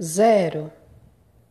zero.